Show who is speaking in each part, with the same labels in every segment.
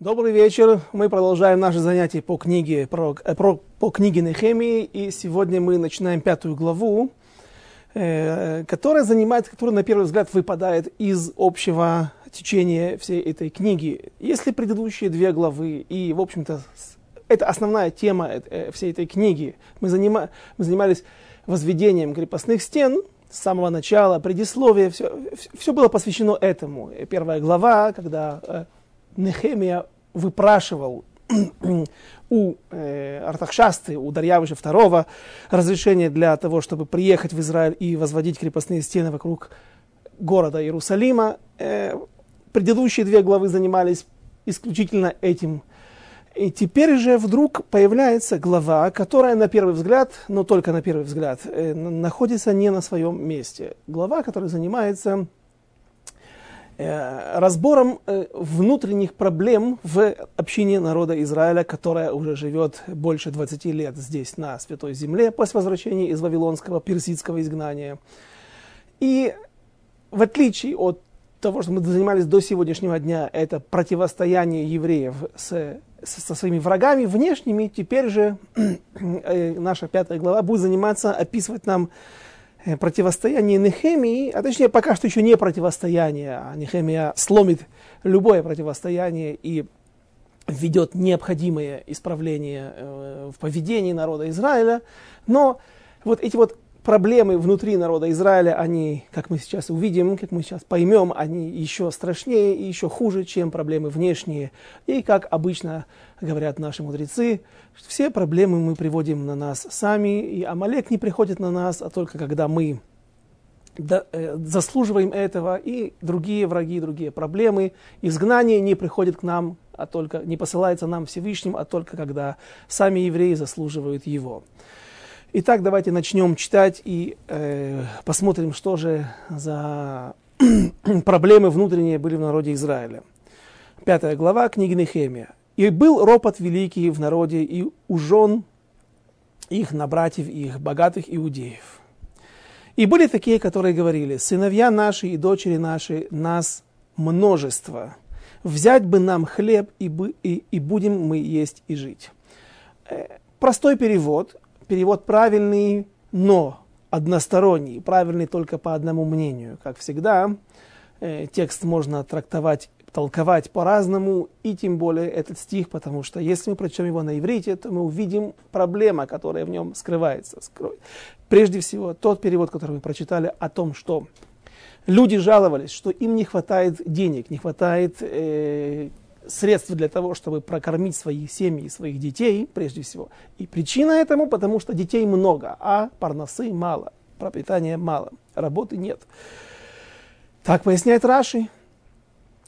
Speaker 1: Добрый вечер. Мы продолжаем наши занятия по книге, про, э, про, по книге Нехемии. И сегодня мы начинаем пятую главу, э, которая занимает, которая на первый взгляд выпадает из общего течения всей этой книги. Если предыдущие две главы и, в общем-то, это основная тема э, всей этой книги, мы, занима, мы занимались возведением крепостных стен, с самого начала, предисловие, все, все было посвящено этому. Первая глава, когда э, Нехемия выпрашивал у э, Артахшасты, у Дарьявыша II разрешение для того, чтобы приехать в Израиль и возводить крепостные стены вокруг города Иерусалима. Э, предыдущие две главы занимались исключительно этим. И теперь же вдруг появляется глава, которая на первый взгляд, но только на первый взгляд, э, находится не на своем месте. Глава, которая занимается разбором э, внутренних проблем в общине народа Израиля, которая уже живет больше 20 лет здесь, на Святой Земле, после возвращения из Вавилонского персидского изгнания. И в отличие от того, что мы занимались до сегодняшнего дня, это противостояние евреев с, со своими врагами внешними, теперь же э, наша пятая глава будет заниматься, описывать нам Э, противостояние Нехемии, а точнее пока что еще не противостояние, а Нехемия сломит любое противостояние и введет необходимые исправления э, в поведении народа Израиля, но вот эти вот проблемы внутри народа Израиля, они, как мы сейчас увидим, как мы сейчас поймем, они еще страшнее и еще хуже, чем проблемы внешние. И, как обычно говорят наши мудрецы, все проблемы мы приводим на нас сами, и Амалек не приходит на нас, а только когда мы э, заслуживаем этого, и другие враги, другие проблемы. Изгнание не приходит к нам, а только не посылается нам Всевышним, а только когда сами евреи заслуживают его. Итак, давайте начнем читать и э, посмотрим, что же за проблемы внутренние были в народе Израиля. Пятая глава книги Нехемия. «И был ропот великий в народе, и у жен их на братьев их, богатых иудеев. И были такие, которые говорили, сыновья наши и дочери наши, нас множество. Взять бы нам хлеб, и, бы, и, и будем мы есть и жить». Э, простой перевод – перевод правильный, но односторонний, правильный только по одному мнению. Как всегда, э, текст можно трактовать, толковать по-разному, и тем более этот стих, потому что если мы прочтем его на иврите, то мы увидим проблема, которая в нем скрывается. Прежде всего, тот перевод, который мы прочитали о том, что люди жаловались, что им не хватает денег, не хватает э, средств для того, чтобы прокормить свои семьи, своих детей, прежде всего. И причина этому, потому что детей много, а парносы мало, пропитания мало, работы нет. Так поясняет Раши.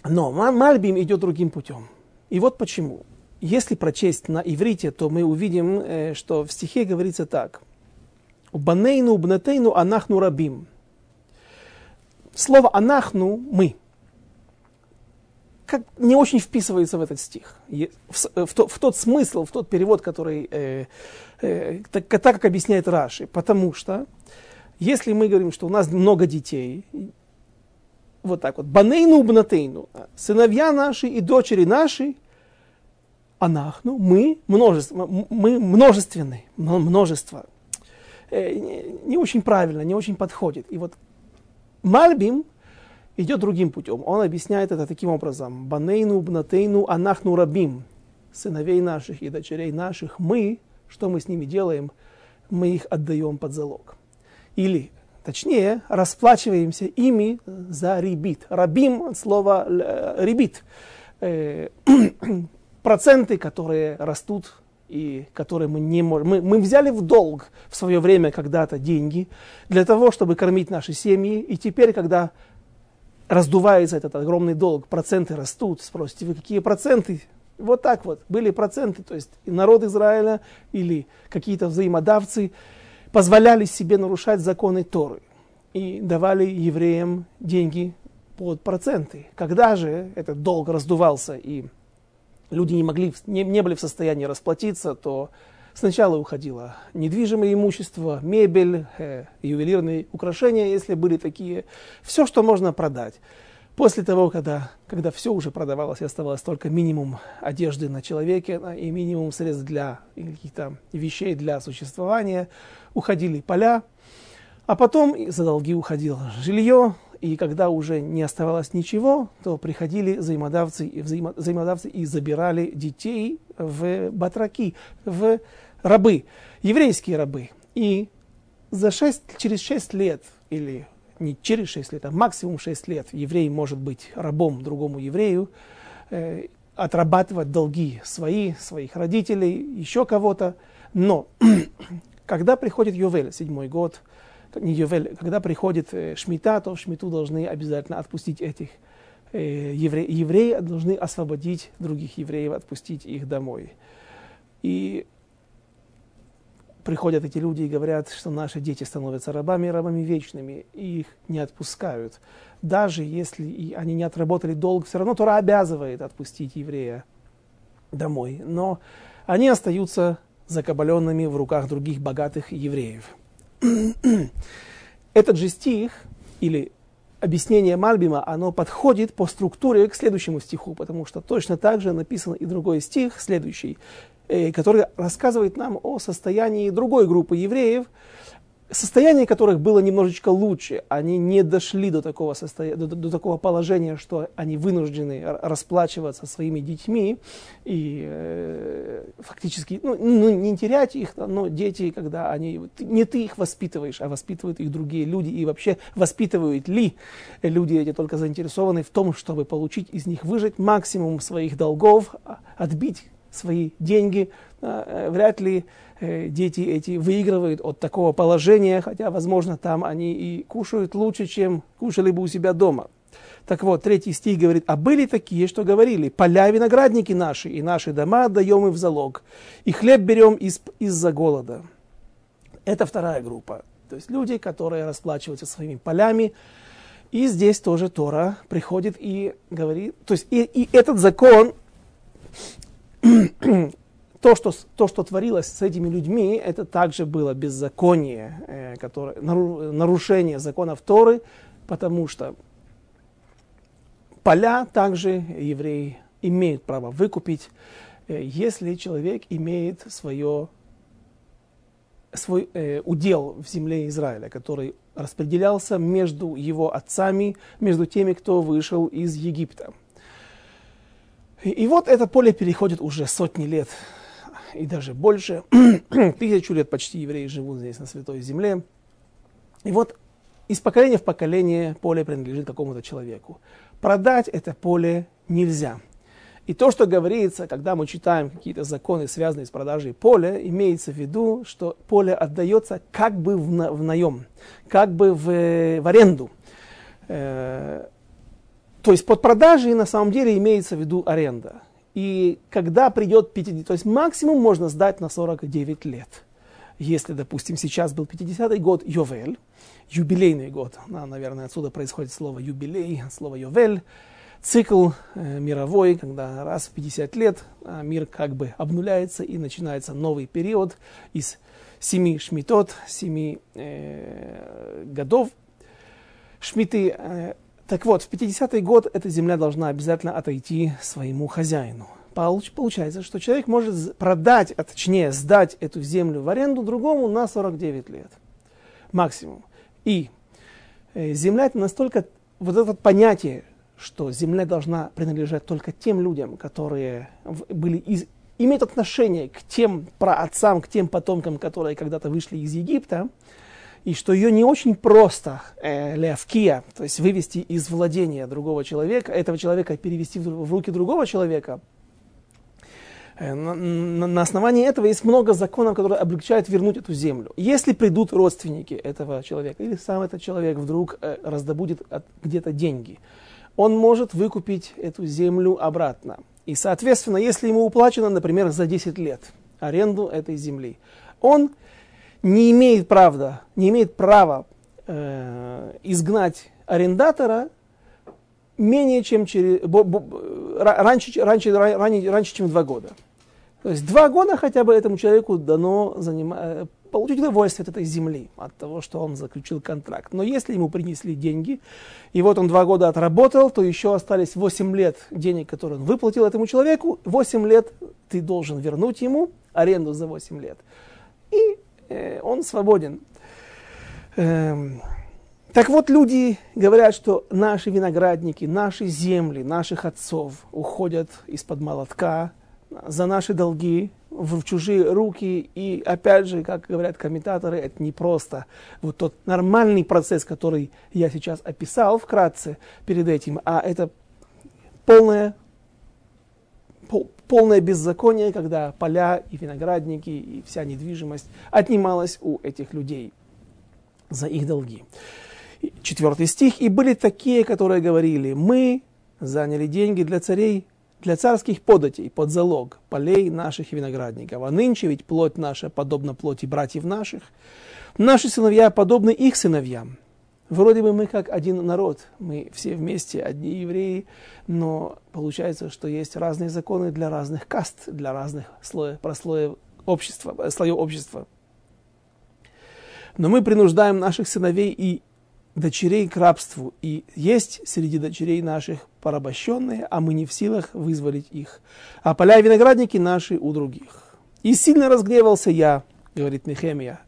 Speaker 1: Но Мальбим идет другим путем. И вот почему. Если прочесть на иврите, то мы увидим, э, что в стихе говорится так. Банейну, бнатейну, анахну рабим. Слово анахну – мы – как не очень вписывается в этот стих, в, в, то, в тот смысл, в тот перевод, который, э, э, так, так как объясняет Раши. Потому что, если мы говорим, что у нас много детей, вот так вот, банейну бнатейну, сыновья наши и дочери наши, анахну, мы, множество, мы множественны, множество. Э, не, не очень правильно, не очень подходит. И вот Мальбим идет другим путем. Он объясняет это таким образом. Банейну, бнатейну, анахну рабим. Сыновей наших и дочерей наших мы, что мы с ними делаем? Мы их отдаем под залог. Или, точнее, расплачиваемся ими за ребит. Рабим от слова э, ребит. Э, проценты, которые растут и которые мы не можем. Мы, мы взяли в долг в свое время когда-то деньги для того, чтобы кормить наши семьи. И теперь, когда раздувается этот огромный долг, проценты растут. Спросите, вы какие проценты? Вот так вот, были проценты, то есть народ Израиля или какие-то взаимодавцы позволяли себе нарушать законы Торы и давали евреям деньги под проценты. Когда же этот долг раздувался и люди не, могли, не, не были в состоянии расплатиться, то Сначала уходило недвижимое имущество, мебель, э, ювелирные украшения, если были такие, все, что можно продать. После того, когда, когда все уже продавалось и оставалось только минимум одежды на человеке и минимум средств для каких-то вещей для существования, уходили поля, а потом за долги уходило жилье, и когда уже не оставалось ничего, то приходили взаимодавцы, взаимо, взаимодавцы и забирали детей в батраки, в рабы, еврейские рабы. И за 6, через 6 лет, или не через 6 лет, а максимум 6 лет, еврей может быть рабом другому еврею, э, отрабатывать долги свои, своих родителей, еще кого-то. Но когда приходит Ювель, седьмой год, не Йовель, когда приходит э, Шмита, то в Шмиту должны обязательно отпустить этих э, евреев. Евреи должны освободить других евреев, отпустить их домой. И приходят эти люди и говорят, что наши дети становятся рабами, рабами вечными, и их не отпускают. Даже если они не отработали долг, все равно Тора обязывает отпустить еврея домой. Но они остаются закабаленными в руках других богатых евреев. Этот же стих, или объяснение Мальбима, оно подходит по структуре к следующему стиху, потому что точно так же написан и другой стих, следующий, который рассказывает нам о состоянии другой группы евреев, состояние которых было немножечко лучше. Они не дошли до такого, состоя... до, до такого положения, что они вынуждены расплачиваться своими детьми и э, фактически ну, ну, не терять их, но дети, когда они... Не ты их воспитываешь, а воспитывают их другие люди. И вообще воспитывают ли люди эти только заинтересованы в том, чтобы получить из них выжить максимум своих долгов, а, отбить свои деньги. Э, вряд ли Э, дети эти выигрывают от такого положения, хотя, возможно, там они и кушают лучше, чем кушали бы у себя дома. Так вот, третий стих говорит, а были такие, что говорили, поля виноградники наши, и наши дома отдаем им в залог, и хлеб берем из, из-за голода. Это вторая группа. То есть люди, которые расплачиваются своими полями, и здесь тоже Тора приходит и говорит, то есть и, и этот закон то что, то, что творилось с этими людьми, это также было беззаконие, э, которое, нарушение законов Торы, потому что поля также евреи имеют право выкупить, э, если человек имеет свое, свой э, удел в земле Израиля, который распределялся между его отцами, между теми, кто вышел из Египта. И, вот это поле переходит уже сотни лет и даже больше. Тысячу лет почти евреи живут здесь, на Святой Земле. И вот из поколения в поколение поле принадлежит какому-то человеку. Продать это поле нельзя. И то, что говорится, когда мы читаем какие-то законы, связанные с продажей поля, имеется в виду, что поле отдается как бы в, на, в наем, как бы в, в аренду. Э, то есть под продажей на самом деле имеется в виду аренда. И когда придет 50, то есть максимум можно сдать на 49 лет. Если, допустим, сейчас был 50-й год Йовель, юбилейный год, наверное, отсюда происходит слово юбилей, слово Йовель, цикл э, мировой, когда раз в 50 лет э, мир как бы обнуляется и начинается новый период из семи шмитот, семи э, годов. Шмиты э, так вот, в 50-й год эта земля должна обязательно отойти своему хозяину. Получается, что человек может продать, а точнее сдать эту землю в аренду другому на 49 лет. Максимум. И э, земля это настолько, вот это понятие, что земля должна принадлежать только тем людям, которые были из, имеют отношение к тем праотцам, к тем потомкам, которые когда-то вышли из Египта, и что ее не очень просто э, левкия, то есть вывести из владения другого человека, этого человека перевести в, в руки другого человека. Э, на, на, основании этого есть много законов, которые облегчают вернуть эту землю. Если придут родственники этого человека, или сам этот человек вдруг э, раздобудет где-то деньги, он может выкупить эту землю обратно. И, соответственно, если ему уплачено, например, за 10 лет аренду этой земли, он не имеет, правда, не имеет права э, изгнать арендатора менее чем через, бо, бо, раньше, раньше, раньше, раньше, чем два года. То есть два года хотя бы этому человеку дано занима, э, получить удовольствие от этой земли, от того, что он заключил контракт. Но если ему принесли деньги, и вот он два года отработал, то еще остались 8 лет денег, которые он выплатил этому человеку, 8 лет ты должен вернуть ему аренду за 8 лет. Э, он свободен. Эм, так вот, люди говорят, что наши виноградники, наши земли, наших отцов уходят из-под молотка за наши долги в чужие руки. И опять же, как говорят комментаторы, это не просто вот тот нормальный процесс, который я сейчас описал вкратце перед этим, а это полное, пол, полное беззаконие, когда поля и виноградники и вся недвижимость отнималась у этих людей за их долги. Четвертый стих, «И были такие, которые говорили, мы заняли деньги для царей, для царских податей под залог полей наших виноградников, а нынче ведь плоть наша подобна плоти братьев наших, наши сыновья подобны их сыновьям». Вроде бы мы как один народ, мы все вместе, одни евреи, но получается, что есть разные законы для разных каст, для разных слоев, прослоев общества, слоев общества. Но мы принуждаем наших сыновей и дочерей к рабству, и есть среди дочерей наших порабощенные, а мы не в силах вызволить их. А поля и виноградники наши у других. И сильно разгневался я, говорит Нехемия,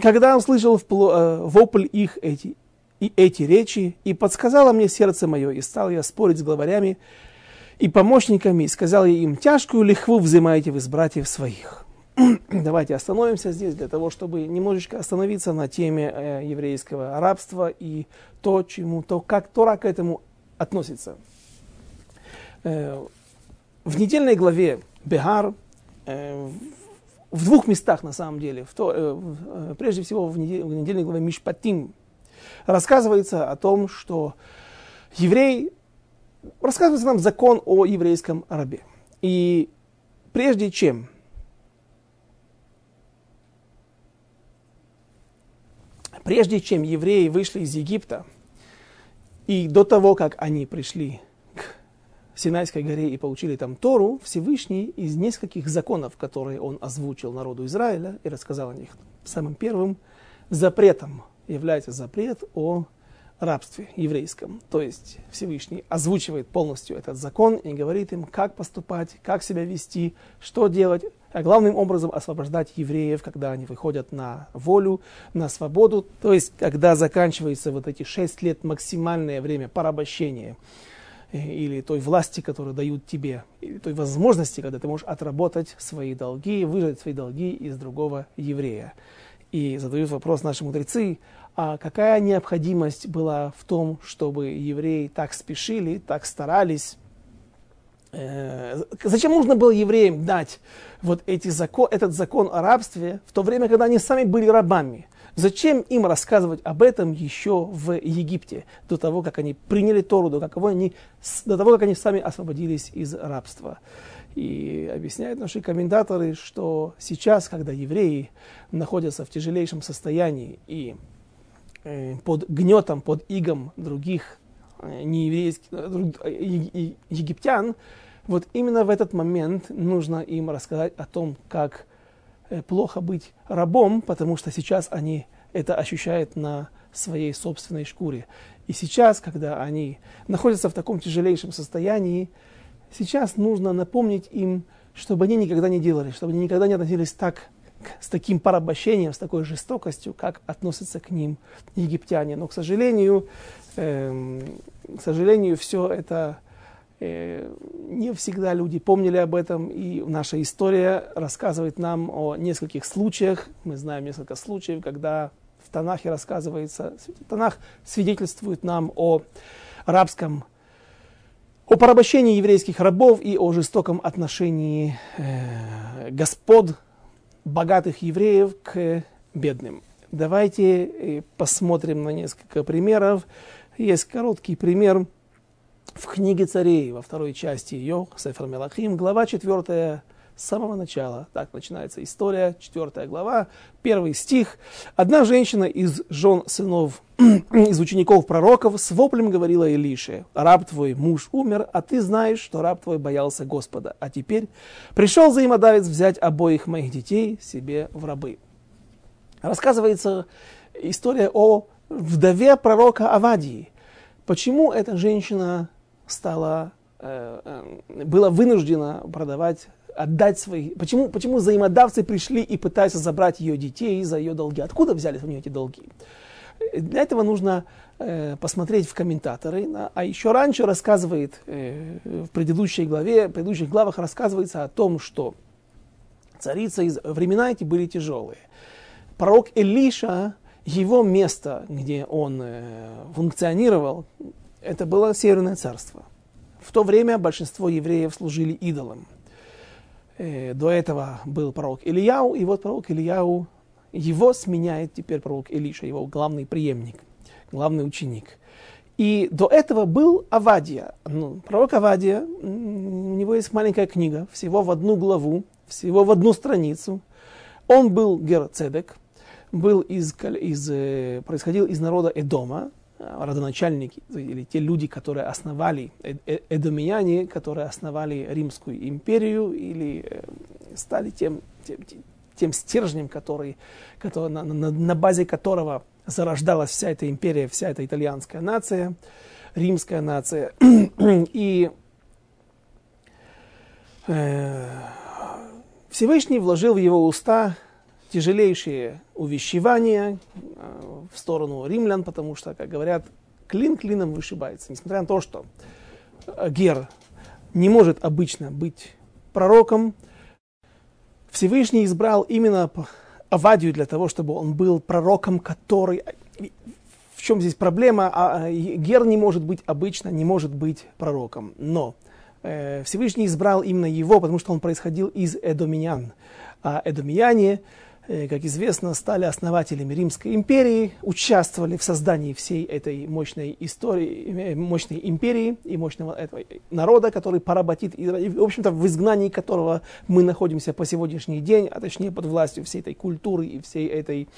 Speaker 1: когда он слышал э, вопль их эти, и эти речи, и подсказало мне сердце мое, и стал я спорить с главарями и помощниками, и сказал я им, тяжкую лихву взимаете вы с братьев своих. давайте остановимся здесь для того, чтобы немножечко остановиться на теме э, еврейского рабства и то, чему, то, как Тора к этому относится. Э, в недельной главе Бехар, э, в двух местах на самом деле, в то, э, э, прежде всего в, недель, в недельной главе Мишпатим, рассказывается о том, что еврей, рассказывается нам закон о еврейском рабе. И прежде чем Прежде чем евреи вышли из Египта, и до того, как они пришли Синайской горе и получили там Тору, Всевышний из нескольких законов, которые он озвучил народу Израиля и рассказал о них, самым первым запретом является запрет о рабстве еврейском. То есть Всевышний озвучивает полностью этот закон и говорит им, как поступать, как себя вести, что делать, а главным образом освобождать евреев, когда они выходят на волю, на свободу, то есть когда заканчивается вот эти шесть лет максимальное время порабощения или той власти, которую дают тебе, или той возможности, когда ты можешь отработать свои долги, выжать свои долги из другого еврея. И задают вопрос наши мудрецы, а какая необходимость была в том, чтобы евреи так спешили, так старались, Э, зачем нужно было евреям дать вот эти закон, этот закон о рабстве в то время, когда они сами были рабами? Зачем им рассказывать об этом еще в Египте, до того, как они приняли Тору, до, какого они, до того, как они сами освободились из рабства? И объясняют наши комментаторы, что сейчас, когда евреи находятся в тяжелейшем состоянии и э, под гнетом, под игом других Э, э, египтян, вот именно в этот момент нужно им рассказать о том, как плохо быть рабом, потому что сейчас они это ощущают на своей собственной шкуре. И сейчас, когда они находятся в таком тяжелейшем состоянии, сейчас нужно напомнить им, чтобы они никогда не делали, чтобы они никогда не относились так с таким порабощением, с такой жестокостью, как относятся к ним египтяне. Но, к сожалению, э, к сожалению, все это э, не всегда люди помнили об этом, и наша история рассказывает нам о нескольких случаях. Мы знаем несколько случаев, когда в Танахе рассказывается, Танах свидетельствует нам о рабском о порабощении еврейских рабов и о жестоком отношении э, господ богатых евреев к бедным. Давайте э, посмотрим на несколько примеров. Есть короткий пример в книге царей, во второй части ее, Сефер Мелахим, глава 4, с самого начала. Так начинается история, 4 глава, первый стих. Одна женщина из жен сынов, из учеников пророков с воплем говорила Илише, раб твой муж умер, а ты знаешь, что раб твой боялся Господа. А теперь пришел взаимодавец взять обоих моих детей себе в рабы. рассказывается история о вдове пророка Авадии. Почему эта женщина стала, э, э, была вынуждена продавать, отдать свои... Почему, почему взаимодавцы пришли и пытаются забрать ее детей за ее долги? Откуда взялись у нее эти долги? Для этого нужно э, посмотреть в комментаторы. Да? А еще раньше рассказывает, э, в предыдущей главе, в предыдущих главах рассказывается о том, что царица из времена эти были тяжелые. Пророк Элиша, его место, где он э, функционировал, это было Северное царство. В то время большинство евреев служили идолам. Э, до этого был пророк Ильяу, и вот пророк Ильяу его сменяет теперь пророк Илиша, его главный преемник, главный ученик. И до этого был Авадия. Ну, пророк Авадия, у него есть маленькая книга, всего в одну главу, всего в одну страницу. Он был Герцедек, был из, из, э, происходил из народа Эдома, родоначальники, или те люди, которые основали, э, э, эдомияне, которые основали Римскую империю, или стали тем, тем, тем стержнем, который, который, на, на, на базе которого зарождалась вся эта империя, вся эта итальянская нация, римская нация. И э, Всевышний вложил в его уста тяжелейшие увещевания э, в сторону римлян, потому что, как говорят, клин клином вышибается. Несмотря на то, что Гер не может обычно быть пророком, Всевышний избрал именно Авадию для того, чтобы он был пророком, который... В чем здесь проблема? А, а, Гер не может быть обычно, не может быть пророком. Но э, Всевышний избрал именно его, потому что он происходил из Эдомиян. А Эдомияне Э, как известно, стали основателями Римской империи, участвовали в создании всей этой мощной истории, э, мощной империи и мощного этого народа, который поработит, и, в общем-то, в изгнании которого мы находимся по сегодняшний день, а точнее под властью всей этой культуры и всей этой,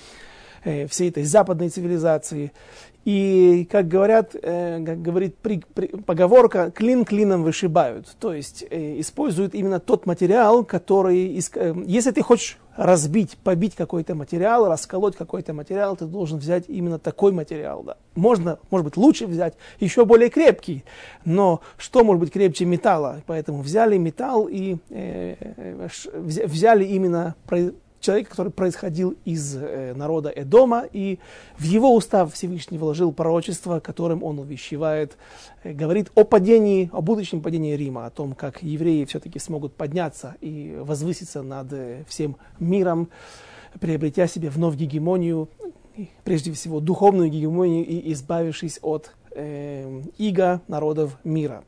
Speaker 1: э, всей этой западной цивилизации. И, как говорят, как говорит при, при, поговорка, клин клином вышибают. То есть э, используют именно тот материал, который... Э, если ты хочешь разбить, побить какой-то материал, расколоть какой-то материал, ты должен взять именно такой материал. Да. Можно, может быть, лучше взять еще более крепкий, но что может быть крепче металла? Поэтому взяли металл и э, э взяли именно человека, который происходил из э, народа Эдома, и в его устав Всевышний вложил пророчество, которым он увещевает, э, говорит о падении, о будущем падении Рима, о том, как евреи все-таки смогут подняться и возвыситься над э, всем миром, приобретя себе вновь гегемонию, прежде всего духовную гегемонию и избавившись от э, иго народов мира.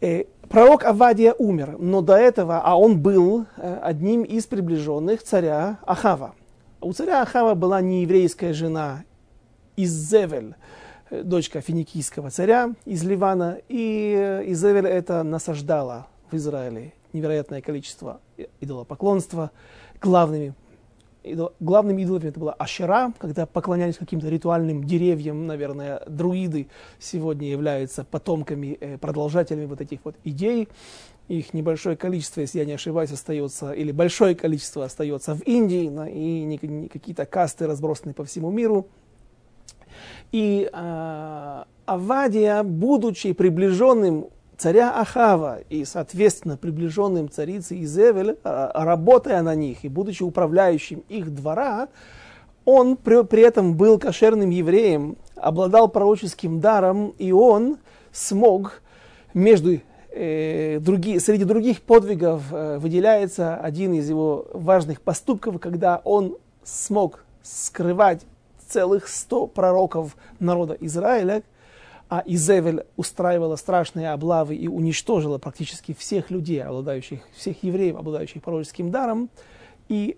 Speaker 1: Э, пророк Авадия умер, но до этого, а он был э, одним из приближенных царя Ахава. У царя Ахава была нееврейская жена Иззевель, э, дочка финикийского царя из Ливана, и Иззевель это насаждала в Израиле невероятное количество идолопоклонства. Главными идол, главным идолом это была Ашера, когда поклонялись каким-то ритуальным деревьям, наверное, друиды сегодня являются потомками, э, продолжателями вот этих вот идей. Их небольшое количество, если я не ошибаюсь, остается, или большое количество остается в Индии, и не, какие-то касты разбросаны по всему миру. И э, Авадия, будучи приближенным царя Ахава и, соответственно, приближенным царице Изевель, а, работая на них и будучи управляющим их двора, он при, при этом был кошерным евреем, обладал пророческим даром, и он смог между э, другие, среди других подвигов э, выделяется один из его важных поступков, когда он смог скрывать целых сто пророков народа Израиля, а Изевель устраивала страшные облавы и уничтожила практически всех людей, обладающих, всех евреев, обладающих пророческим даром, и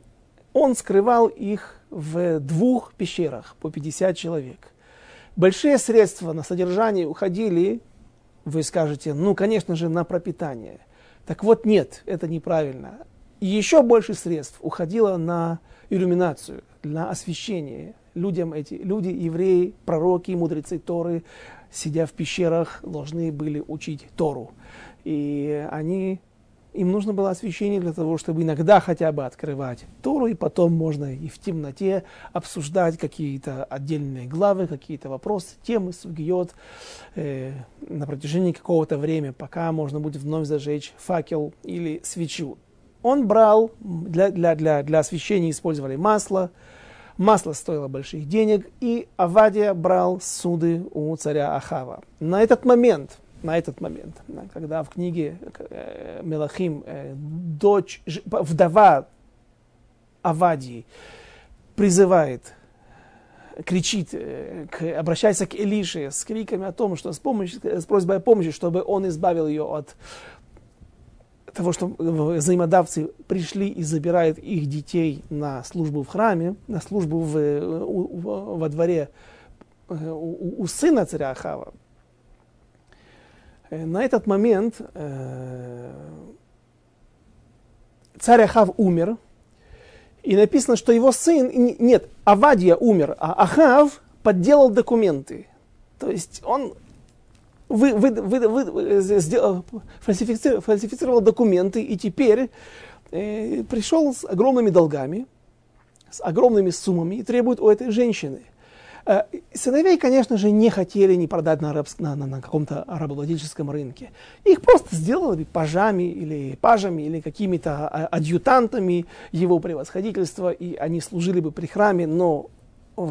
Speaker 1: он скрывал их в двух пещерах по 50 человек. Большие средства на содержание уходили, вы скажете, ну, конечно же, на пропитание. Так вот, нет, это неправильно. И еще больше средств уходило на иллюминацию, на освещение. Людям эти, люди, евреи, пророки, мудрецы Торы, сидя в пещерах, должны были учить Тору. И они им нужно было освещение для того, чтобы иногда хотя бы открывать Тору, и потом можно и в темноте обсуждать какие-то отдельные главы, какие-то вопросы, темы, сугиот э, на протяжении какого-то времени, пока можно будет вновь зажечь факел или свечу. Он брал, для, для, для, для освещения использовали масло, масло стоило больших денег, и Авадия брал суды у царя Ахава. На этот момент – на этот момент, когда в книге э, Мелахим э, дочь, вдова Авадии призывает, кричит, э, к, обращается к Элише с криками о том, что с, помощью, с просьбой о помощи, чтобы он избавил ее от того, что взаимодавцы пришли и забирают их детей на службу в храме, на службу в, у, во дворе у, у сына царя Ахава, Э, на этот момент э, царь Ахав умер, и написано, что его сын, нет, Авадия умер, а Ахав подделал документы. То есть он вы, вы, вы, вы, сделал, фальсифицировал, фальсифицировал документы и теперь э, пришел с огромными долгами, с огромными суммами и требует у этой женщины – Э, сыновей, конечно же, не хотели не продать на, арабск, на, на, на каком-то арабовладельческом рынке. Их просто сделали пажами или пажами или какими-то а, адъютантами его превосходительства, и они служили бы при храме, но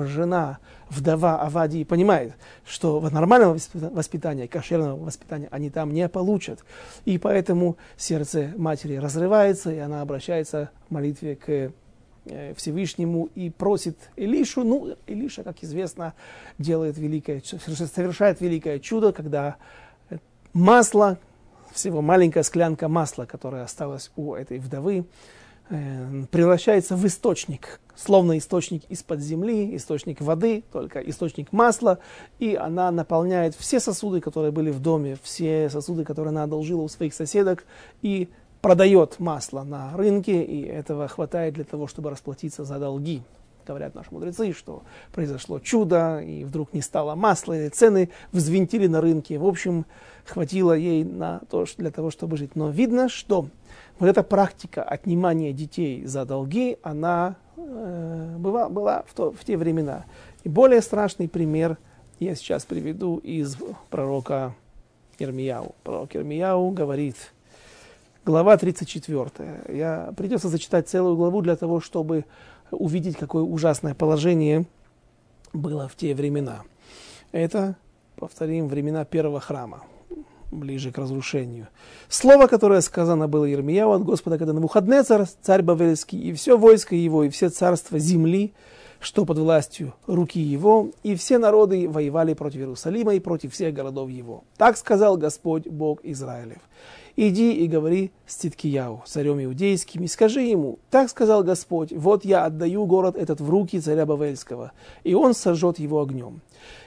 Speaker 1: жена, вдова Авадии понимает, что нормального воспитания, кошерного воспитания они там не получат. И поэтому сердце матери разрывается, и она обращается в молитве к Э, Всевышнему и просит Илишу. Ну, Илиша, как известно, делает великое, совершает великое чудо, когда масло, всего маленькая склянка масла, которая осталась у этой вдовы, э, превращается в источник, словно источник из-под земли, источник воды, только источник масла, и она наполняет все сосуды, которые были в доме, все сосуды, которые она одолжила у своих соседок, и продает масло на рынке, и этого хватает для того, чтобы расплатиться за долги. Говорят наши мудрецы, что произошло чудо, и вдруг не стало масла, или цены взвинтили на рынке. В общем, хватило ей на то, для того, чтобы жить. Но видно, что вот эта практика отнимания детей за долги, она э, была, была в, то, в те времена. И более страшный пример я сейчас приведу из пророка Ирмияу. Пророк Ирмияу говорит – глава 34. Я, придется зачитать целую главу для того, чтобы увидеть, какое ужасное положение было в те времена. Это, повторим, времена первого храма, ближе к разрушению. Слово, которое сказано было Ермияу от Господа, когда на выходные царь, Бавельский, и все войско его, и все царства земли, что под властью руки его, и все народы воевали против Иерусалима и против всех городов его. Так сказал Господь Бог Израилев иди и говори с Циткияу, царем иудейским, и скажи ему, так сказал Господь, вот я отдаю город этот в руки царя Бавельского, и он сожжет его огнем.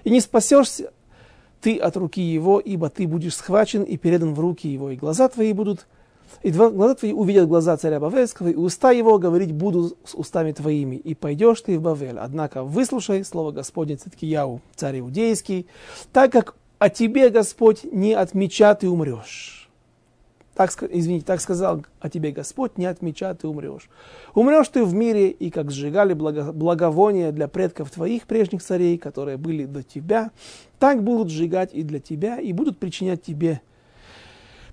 Speaker 1: И не спасешься ты от руки его, ибо ты будешь схвачен и передан в руки его, и глаза твои будут и глаза твои увидят глаза царя Бавельского, и уста его говорить буду с устами твоими, и пойдешь ты в Бавель. Однако выслушай слово Господне Циткияу, царь Иудейский, так как о тебе, Господь, не от меча ты умрешь так, извините, так сказал о тебе Господь, не от меча ты умрешь. Умрешь ты в мире, и как сжигали благо, благовония для предков твоих прежних царей, которые были до тебя, так будут сжигать и для тебя, и будут причинять тебе,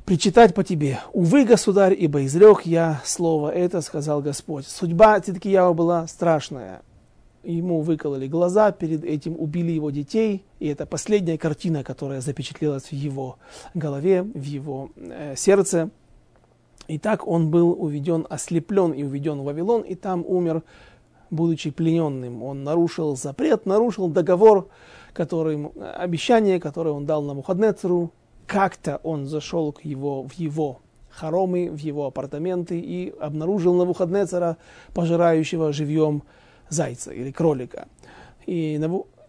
Speaker 1: причитать по тебе. Увы, государь, ибо изрек я слово это, сказал Господь. Судьба Циткияу была страшная ему выкололи глаза, перед этим убили его детей, и это последняя картина, которая запечатлелась в его голове, в его э, сердце. И так он был уведен, ослеплен и уведен в Вавилон, и там умер, будучи плененным. Он нарушил запрет, нарушил договор, который, обещание, которое он дал на Мухаднецеру. Как-то он зашел к его, в его хоромы, в его апартаменты и обнаружил на Навуходнецера, пожирающего живьем зайца или кролика. И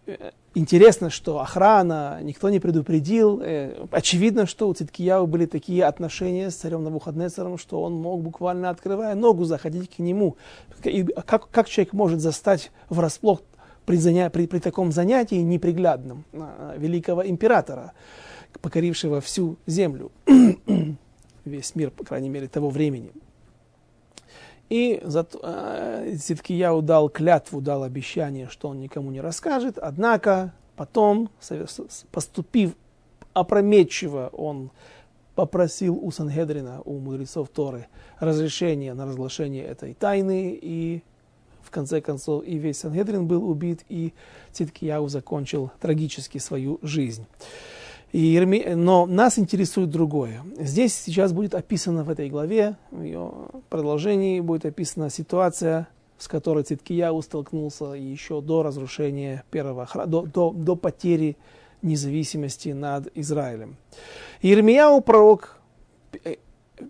Speaker 1: э, интересно, что охрана, никто не предупредил. Э, очевидно, что у Циткияу были такие отношения с царем Навуходнецером, что он мог буквально открывая ногу заходить к нему. И как, как человек может застать врасплох при, заня... при, при таком занятии неприглядном великого императора, покорившего всю землю? весь мир, по крайней мере, того времени. И зато, э, дал клятву, дал обещание, что он никому не расскажет, однако потом, поступив опрометчиво, он попросил у Сангедрина, у мудрецов Торы, разрешение на разглашение этой тайны, и в конце концов и весь Сангедрин был убит, и Циткияу закончил трагически свою жизнь. И. Но нас интересует другое. Здесь сейчас будет описана в этой главе, в ее продолжении будет описана ситуация, с которой Циткияу столкнулся еще до разрушения первого храма, до, до, до потери независимости над Израилем. Ирмияу, пророк, э,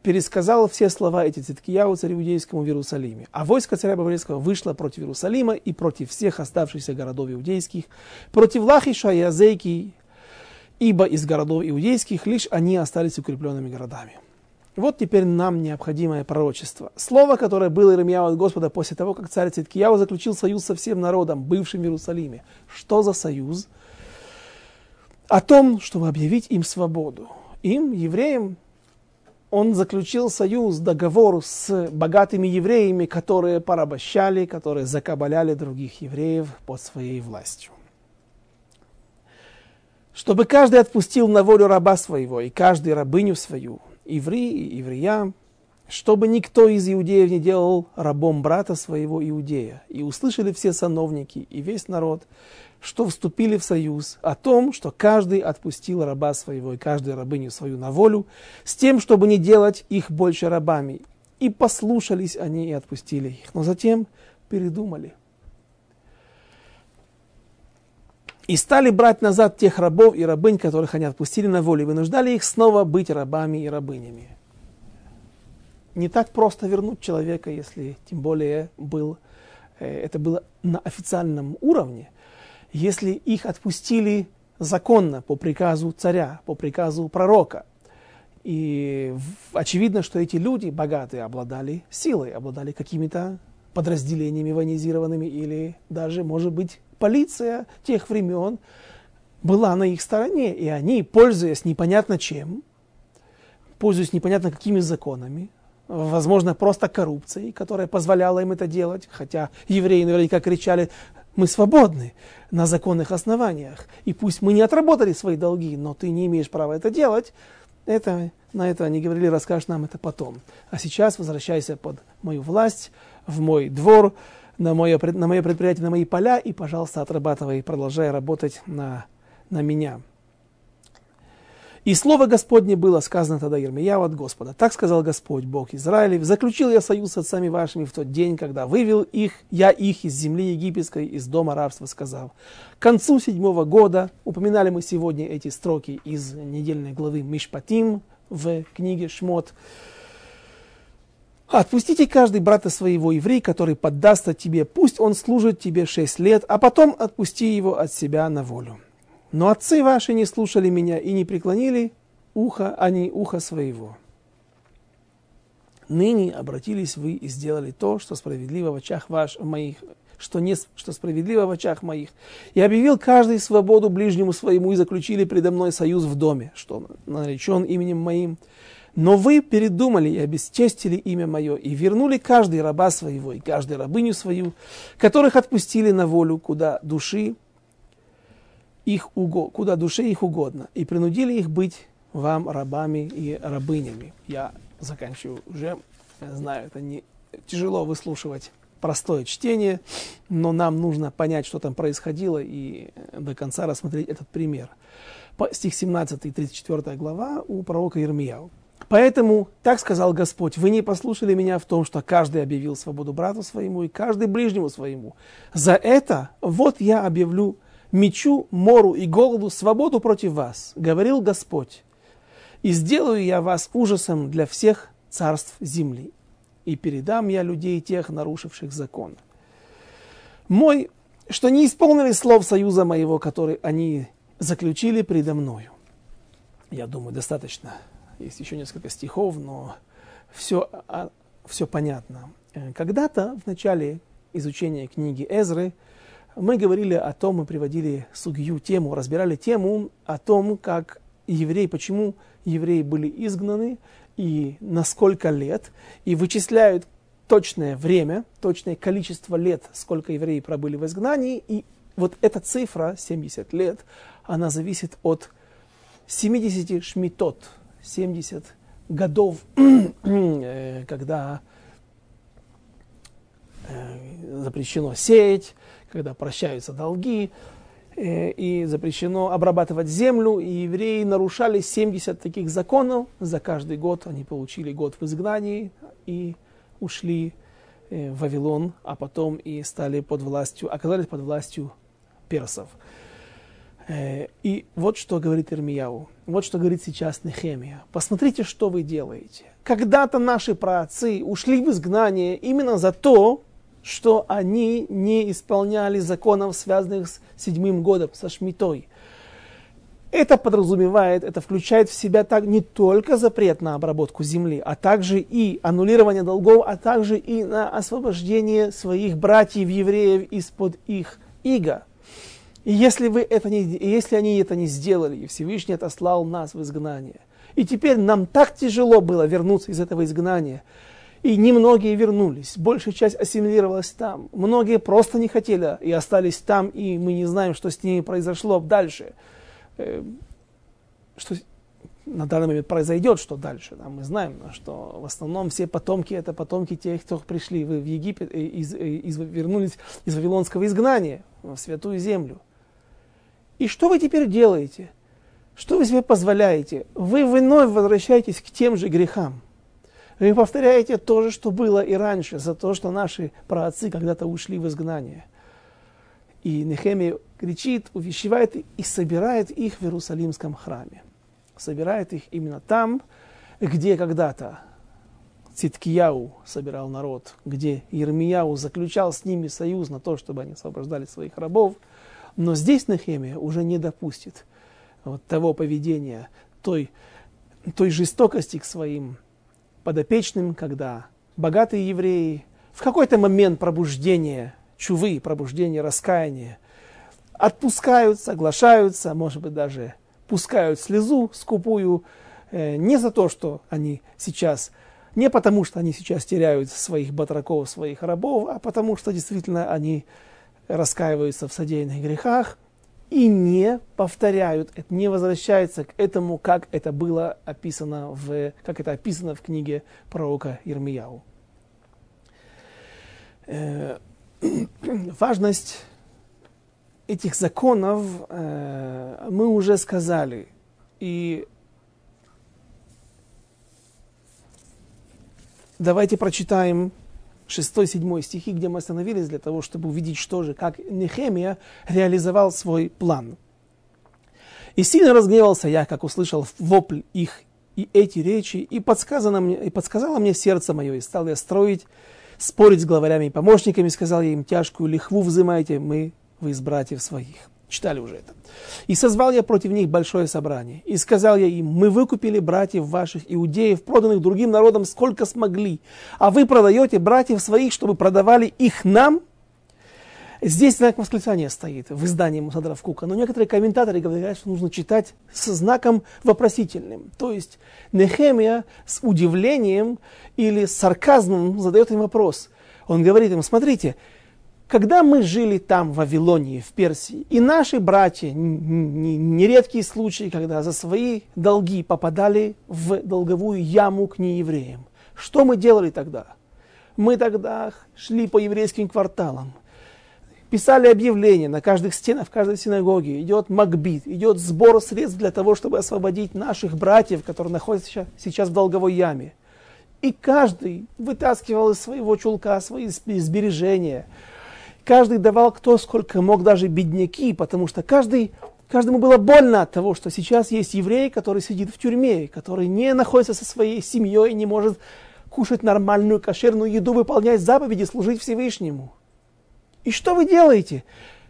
Speaker 1: пересказал все слова эти Циткияу царю иудейскому в Иерусалиме. А войско царя Баварийского вышло против Иерусалима и против всех оставшихся городов иудейских, против Лахиша и Азейки, ибо из городов иудейских лишь они остались укрепленными городами. Вот теперь нам необходимое пророчество. Слово, которое было Иеремьяу от Господа после того, как царь Циткияу заключил союз со всем народом, бывшим в Иерусалиме. Что за союз? О том, чтобы объявить им свободу. Им, евреям, он заключил союз, договор с богатыми евреями, которые порабощали, которые закабаляли других евреев под своей властью чтобы каждый отпустил на волю раба своего, и каждый рабыню свою, иври и еврея, чтобы никто из иудеев не делал рабом брата своего иудея. И услышали все сановники и весь народ, что вступили в союз о том, что каждый отпустил раба своего и каждую рабыню свою на волю, с тем, чтобы не делать их больше рабами. И послушались они и отпустили их. Но затем передумали. И стали брать назад тех рабов и рабынь, которых они отпустили на волю, и вынуждали их снова быть рабами и рабынями. Не так просто вернуть человека, если тем более был, э, это было на официальном уровне, если их отпустили законно по приказу царя, по приказу пророка. И очевидно, что эти люди богатые обладали силой, обладали какими-то подразделениями военизированными или даже, может быть, полиция тех времен была на их стороне, и они, пользуясь непонятно чем, пользуясь непонятно какими законами, возможно, просто коррупцией, которая позволяла им это делать, хотя евреи наверняка кричали, мы свободны на законных основаниях, и пусть мы не отработали свои долги, но ты не имеешь права это делать, это, на это они говорили, расскажешь нам это потом. А сейчас возвращайся под мою власть, в мой двор, на мое, на мое предприятие, на мои поля, и, пожалуйста, отрабатывай, продолжай работать на, на меня. И слово Господне было сказано тогда Ермияу от Господа. Так сказал Господь, Бог Израилев, заключил я союз с отцами вашими в тот день, когда вывел их, я их из земли египетской, из дома рабства, сказал. К концу седьмого года, упоминали мы сегодня эти строки из недельной главы Мишпатим в книге Шмот, Отпустите каждый брата своего еврей, который поддастся тебе, пусть он служит тебе шесть лет, а потом отпусти его от себя на волю. Но отцы ваши не слушали меня и не преклонили ухо, они ухо своего. Ныне обратились вы и сделали то, что справедливо в очах ваш, моих, что, не, что справедливо в очах моих. И объявил каждый свободу ближнему своему и заключили предо мной союз в доме, что наречен именем моим. Но вы передумали и обесчестили имя мое, и вернули каждый раба своего и каждую рабыню свою, которых отпустили на волю, куда души их, уго, куда душе их угодно, и принудили их быть вам рабами и рабынями. Я заканчиваю уже, я знаю, это не тяжело выслушивать простое чтение, но нам нужно понять, что там происходило, и до конца рассмотреть этот пример. Стих 17 и 34 глава у пророка Ирмияу. Поэтому так сказал Господь, вы не послушали меня в том, что каждый объявил свободу брату своему и каждый ближнему своему. За это вот я объявлю мечу, мору и голоду свободу против вас, говорил Господь. И сделаю я вас ужасом для всех царств земли, и передам я людей тех, нарушивших закон. Мой, что не исполнили слов союза моего, который они заключили предо мною. Я думаю, достаточно есть еще несколько стихов, но все, а, все понятно. Э, когда-то в начале изучения книги Эзры мы говорили о том, мы приводили сугью тему, разбирали тему о том, как евреи, почему евреи были изгнаны и на сколько лет, и вычисляют точное время, точное количество лет, сколько евреи пробыли в изгнании, и вот эта цифра, 70 лет, она зависит от 70 шмитот, 70 годов, э, когда э, запрещено сеять, когда прощаются долги, э, и запрещено обрабатывать землю, и евреи нарушали 70 таких законов, за каждый год они получили год в изгнании и ушли в Вавилон, а потом и стали под властью, оказались под властью персов. И вот что говорит Ирмияу. Вот что говорит сейчас Нехемия. Посмотрите, что вы делаете. Когда-то наши праотцы ушли в изгнание именно за то, что они не исполняли законов, связанных с седьмым годом, со Шмитой. Это подразумевает, это включает в себя так не только запрет на обработку земли, а также и аннулирование долгов, а также и на освобождение своих братьев-евреев из-под их иго. И если, вы это не, если они это не сделали, и Всевышний отослал нас в изгнание, и теперь нам так тяжело было вернуться из этого изгнания, и немногие вернулись, большая часть ассимилировалась там, многие просто не хотели и остались там, и мы не знаем, что с ними произошло дальше. Э, что на данный момент произойдет, что дальше. Да, мы знаем, что в основном все потомки это потомки тех, кто пришли в Египет, и из, из, вернулись из Вавилонского изгнания в Святую Землю. И что вы теперь делаете? Что вы себе позволяете? Вы вновь возвращаетесь к тем же грехам. Вы повторяете то же, что было и раньше, за то, что наши праотцы когда-то ушли в изгнание. И Нехемия кричит, увещевает и собирает их в Иерусалимском храме. Собирает их именно там, где когда-то Циткияу собирал народ, где Ермияу заключал с ними союз на то, чтобы они освобождали своих рабов – но здесь Нахемия уже не допустит вот того поведения, той, той жестокости к своим подопечным, когда богатые евреи в какой-то момент пробуждения, чувы, пробуждения, раскаяния, отпускают, соглашаются, может быть, даже пускают слезу скупую, э, не за то, что они сейчас, не потому, что они сейчас теряют своих батраков, своих рабов, а потому, что действительно они раскаиваются в содеянных грехах и не повторяют, не возвращаются к этому, как это было описано в, как это описано в книге пророка Ирмияу. Э, важность этих законов э, мы уже сказали. И давайте прочитаем 6-7 стихи, где мы остановились для того, чтобы увидеть, что же, как Нехемия реализовал свой план. «И сильно разгневался я, как услышал вопль их и эти речи, и, подсказано мне, и подсказало мне сердце мое, и стал я строить, спорить с главарями и помощниками, сказал я им, тяжкую лихву взымайте мы, вы из братьев своих». Читали уже это. «И созвал я против них большое собрание, и сказал я им, мы выкупили братьев ваших иудеев, проданных другим народам, сколько смогли, а вы продаете братьев своих, чтобы продавали их нам?» Здесь знак восклицания стоит в издании Мусадра Кука, но некоторые комментаторы говорят, что нужно читать со знаком вопросительным. То есть Нехемия с удивлением или сарказмом задает им вопрос. Он говорит им, смотрите, когда мы жили там, в Вавилонии, в Персии, и наши братья, нередкие случаи, когда за свои долги попадали в долговую яму к неевреям, что мы делали тогда? Мы тогда шли по еврейским кварталам, писали объявления на каждых стенах, в каждой синагоге, идет макбит, идет сбор средств для того, чтобы освободить наших братьев, которые находятся сейчас в долговой яме. И каждый вытаскивал из своего чулка свои сбережения, каждый давал кто сколько мог, даже бедняки, потому что каждый, каждому было больно от того, что сейчас есть еврей, который сидит в тюрьме, который не находится со своей семьей, не может кушать нормальную кошерную еду, выполнять заповеди, служить Всевышнему. И что вы делаете?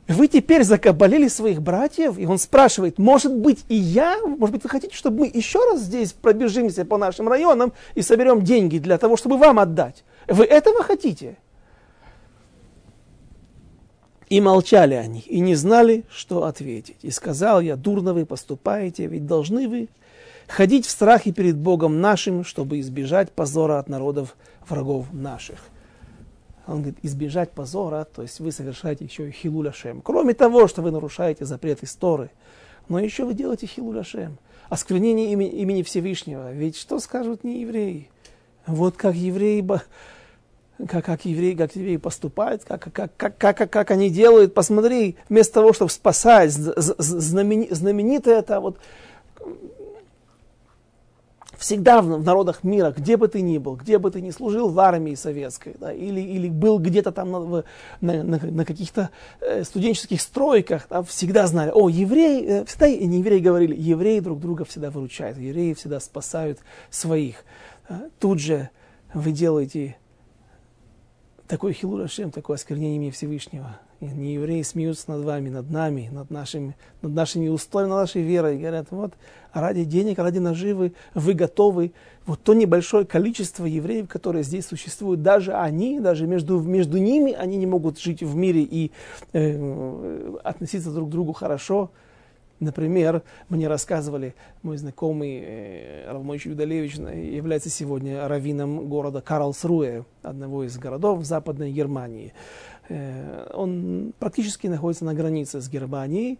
Speaker 1: Вы теперь закабалили своих братьев? И он спрашивает, может быть и я? Может быть вы хотите, чтобы мы еще раз здесь пробежимся по нашим районам и соберем деньги для того, чтобы вам отдать? Вы этого хотите? И молчали они, и не знали, что ответить. И сказал я, дурно вы поступаете, ведь должны вы ходить в страхе перед Богом нашим, чтобы избежать позора от народов врагов наших. Он говорит, избежать позора, то есть вы совершаете еще и хилуляшем. Кроме того, что вы нарушаете запрет истории, но еще вы делаете хилуляшем. Осквернение имени, имени Всевышнего. Ведь что скажут не евреи? Вот как евреи, как, как евреи, как евреи поступают, как, как, как, как, как они делают. Посмотри, вместо того, чтобы спасать, знамени, знаменитое это вот всегда в, в народах мира, где бы ты ни был, где бы ты ни служил в армии советской, да, или, или был где-то там на, на, на, на каких-то э, студенческих стройках, да, всегда знали, о, евреи, э, всегда не евреи говорили, евреи друг друга всегда выручают, евреи всегда спасают своих. А, тут же вы делаете такой хилурашем, такое осквернение имени Всевышнего. И не евреи смеются над вами, над нами, над нашими, над нашими устоями, над нашей верой. И говорят, вот ради денег, ради наживы вы готовы. Вот то небольшое количество евреев, которые здесь существуют, даже они, даже между, между ними, они не могут жить в мире и э, относиться друг к другу хорошо. Например, мне рассказывали, мой знакомый э, Равмойч Юдалевич является сегодня раввином города Карлсруэ, одного из городов в Западной Германии. Э, он практически находится на границе с Германией,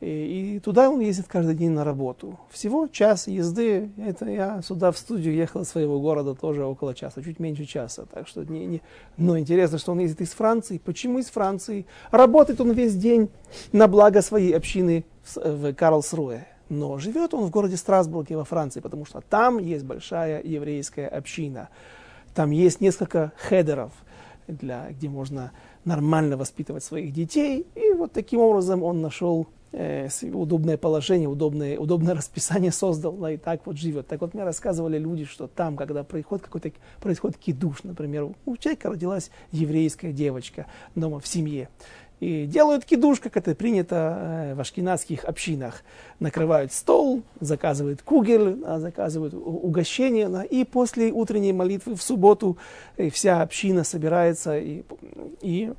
Speaker 1: и, и туда он ездит каждый день на работу. Всего час езды, это я сюда в студию ехал из своего города тоже около часа, чуть меньше часа. Так что не, не... Но интересно, что он ездит из Франции. Почему из Франции? Работает он весь день на благо своей общины в, в Карлсруэ. Но живет он в городе Страсбурге во Франции, потому что там есть большая еврейская община. Там есть несколько хедеров, для, где можно нормально воспитывать своих детей. И вот таким образом он нашел э, удобное положение, удобное, удобное расписание создал, да, и так вот живет. Так вот мне рассказывали люди, что там, когда происходит какой-то происходит кидуш, например, у человека родилась еврейская девочка дома в семье, и делают кидуш, как это принято э, в ашкенадских общинах. Накрывают стол, заказывают кугель, заказывают угощение. И после утренней молитвы в субботу э, вся община собирается и, и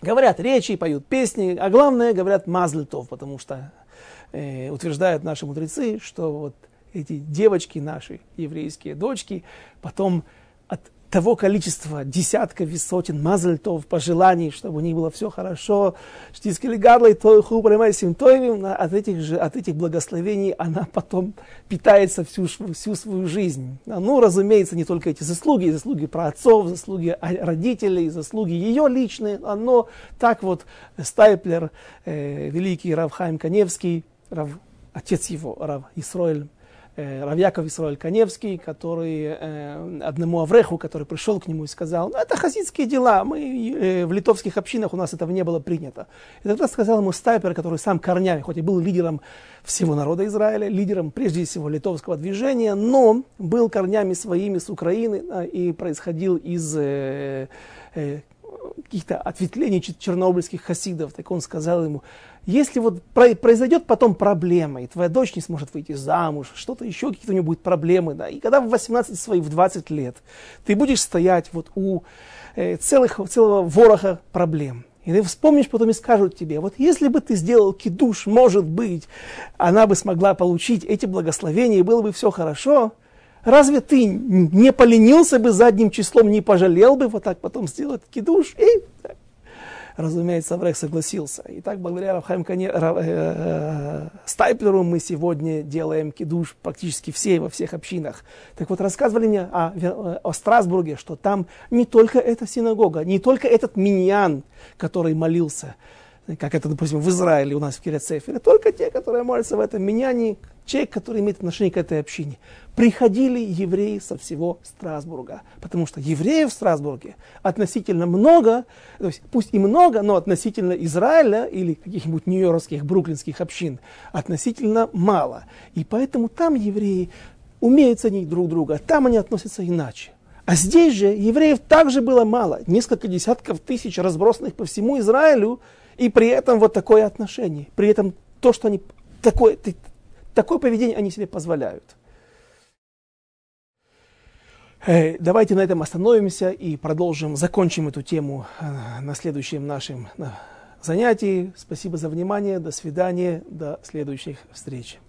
Speaker 1: говорят речи, поют песни, а главное говорят мазлитов, потому что э, утверждают наши мудрецы, что вот эти девочки наши, еврейские дочки, потом от того количества десятков и сотен мазальтов, пожеланий, чтобы у них было все хорошо, штискали гарлой, то от этих же, от этих благословений она потом питается всю, всю свою жизнь. Ну, разумеется, не только эти заслуги, заслуги про отцов, заслуги родителей, заслуги ее личные, но так вот Стайплер, э, великий Равхайм Каневский, Рав, отец его, Рав Исроэль Равьяков Исраиль Каневский, который э, одному Авреху, который пришел к нему и сказал, ну это хасидские дела, мы э, в литовских общинах у нас этого не было принято. И тогда сказал ему Стайпер, который сам корнями, хоть и был лидером всего народа Израиля, лидером прежде всего литовского движения, но был корнями своими с Украины э, и происходил из э, э, каких-то ответвлений чернобыльских хасидов. Так он сказал ему, если вот произойдет потом проблема, и твоя дочь не сможет выйти замуж, что-то еще, какие-то у нее будут проблемы, да, и когда в 18 своих, в 20 лет ты будешь стоять вот у э, целых, целого вороха проблем, и ты вспомнишь потом и скажут тебе, вот если бы ты сделал кидуш, может быть, она бы смогла получить эти благословения, и было бы все хорошо, Разве ты не поленился бы задним числом, не пожалел бы вот так потом сделать кидуш? И, разумеется, Аврех согласился. И так, благодаря Равхайм Кане, Рав, э, э, Стайплеру мы сегодня делаем кидуш практически все во всех общинах. Так вот, рассказывали мне о, о Страсбурге, что там не только эта синагога, не только этот миньян, который молился, как это, допустим, в Израиле у нас в Кирицефере, только те, которые молятся в этом миньяне, человек, который имеет отношение к этой общине приходили евреи со всего Страсбурга. Потому что евреев в Страсбурге относительно много, то есть пусть и много, но относительно Израиля или каких-нибудь нью-йоркских, бруклинских общин относительно мало. И поэтому там евреи умеют ценить друг друга, там они относятся иначе. А здесь же евреев также было мало, несколько десятков тысяч разбросанных по всему Израилю, и при этом вот такое отношение, при этом то, что они, такое, такое поведение они себе позволяют. Давайте на этом остановимся и продолжим, закончим эту тему э, на следующем нашем занятии. Спасибо за внимание, до свидания, до следующих встреч.